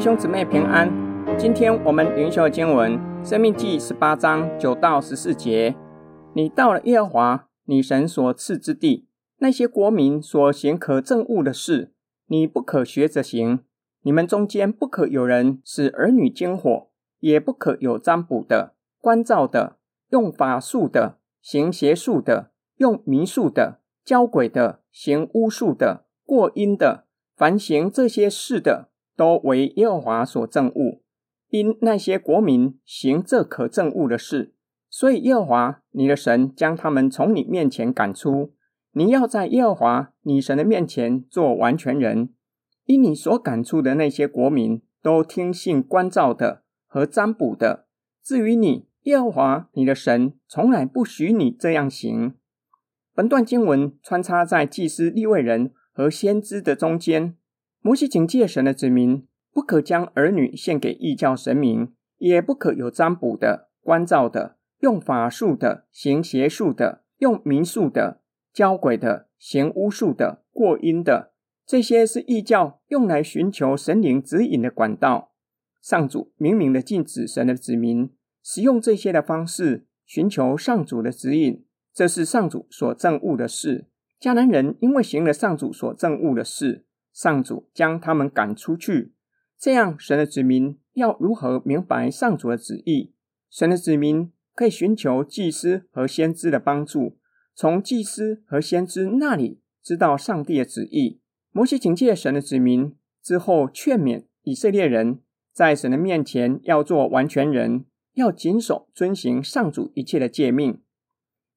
弟兄姊妹平安。今天我们灵修的经文《生命记》十八章九到十四节。你到了耶和华你神所赐之地，那些国民所行可憎恶的事，你不可学着行。你们中间不可有人使儿女经火，也不可有占卜的、观照的、用法术的、行邪术的、用迷术的、交鬼的、行巫术的、过阴的，凡行这些事的。都为耶和华所憎恶，因那些国民行这可憎恶的事，所以耶和华你的神将他们从你面前赶出。你要在耶和华你神的面前做完全人，因你所赶出的那些国民都听信观照的和占卜的。至于你，耶和华你的神从来不许你这样行。本段经文穿插在祭司、立位人和先知的中间。摩西警戒神的子民，不可将儿女献给异教神明，也不可有占卜的、观照的、用法术的、行邪术的、用民术的、交鬼的、行巫术的、过阴的。这些是异教用来寻求神灵指引的管道。上主明明的禁止神的子民使用这些的方式寻求上主的指引，这是上主所憎恶的事。迦南人因为行了上主所憎恶的事。上主将他们赶出去，这样神的子民要如何明白上主的旨意？神的子民可以寻求祭司和先知的帮助，从祭司和先知那里知道上帝的旨意。摩西警戒神的子民之后，劝勉以色列人在神的面前要做完全人，要谨守遵行上主一切的诫命。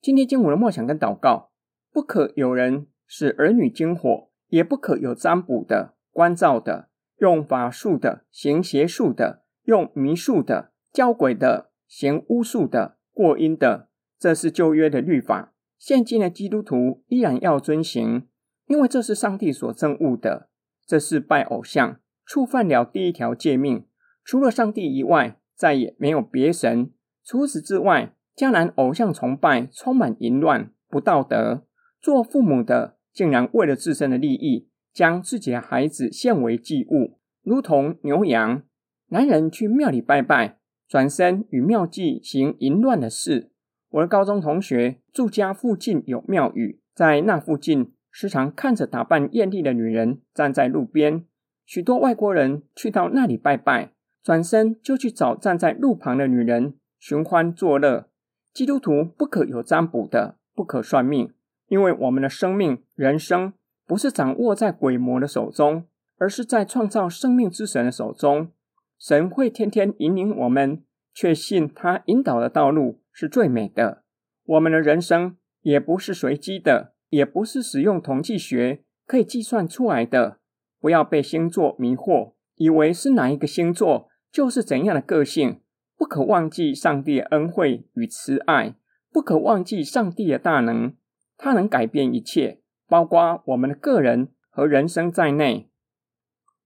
今天经文的默想跟祷告：不可有人使儿女惊火。也不可有占卜的、观照的、用法术的、行邪术的、用迷术的、教鬼的、行巫术的、过阴的。这是旧约的律法，现今的基督徒依然要遵行，因为这是上帝所憎恶的。这是拜偶像，触犯了第一条诫命，除了上帝以外，再也没有别神。除此之外，迦南偶像崇拜充满淫乱、不道德。做父母的。竟然为了自身的利益，将自己的孩子献为祭物，如同牛羊。男人去庙里拜拜，转身与庙妓行淫乱的事。我的高中同学住家附近有庙宇，在那附近时常看着打扮艳丽的女人站在路边。许多外国人去到那里拜拜，转身就去找站在路旁的女人寻欢作乐。基督徒不可有占卜的，不可算命。因为我们的生命、人生不是掌握在鬼魔的手中，而是在创造生命之神的手中。神会天天引领我们，确信他引导的道路是最美的。我们的人生也不是随机的，也不是使用统计学可以计算出来的。不要被星座迷惑，以为是哪一个星座就是怎样的个性。不可忘记上帝的恩惠与慈爱，不可忘记上帝的大能。它能改变一切，包括我们的个人和人生在内。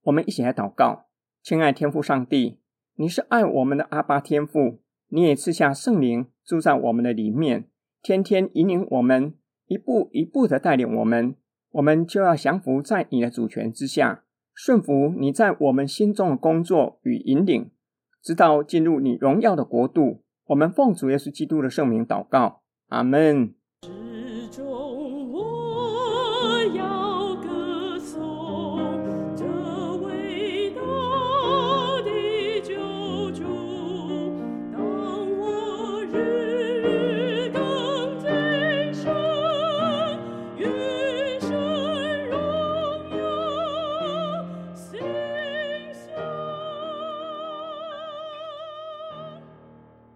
我们一起来祷告，亲爱天父上帝，你是爱我们的阿爸天父，你也赐下圣灵住在我们的里面，天天引领我们，一步一步的带领我们。我们就要降服在你的主权之下，顺服你在我们心中的工作与引领，直到进入你荣耀的国度。我们奉主耶稣基督的圣名祷告，阿门。中